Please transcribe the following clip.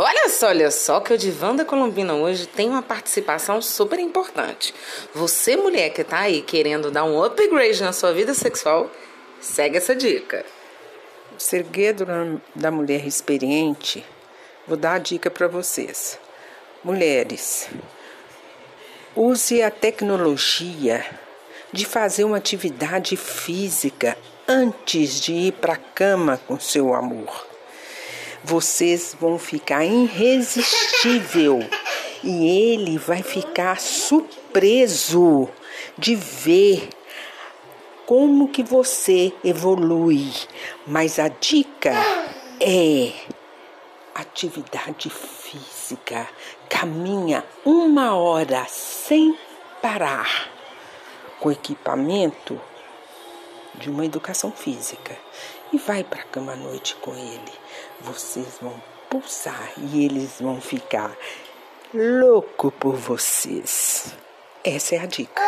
Olha só, olha só que o Divã da Colombina hoje tem uma participação super importante. Você, mulher que tá aí querendo dar um upgrade na sua vida sexual, segue essa dica. O da mulher experiente, vou dar a dica para vocês. Mulheres, use a tecnologia de fazer uma atividade física antes de ir para a cama com seu amor. Vocês vão ficar irresistível e ele vai ficar surpreso de ver como que você evolui. Mas a dica é atividade física. Caminha uma hora sem parar com equipamento de uma educação física e vai para a cama à noite com ele. Vocês vão pulsar e eles vão ficar louco por vocês. Essa é a dica.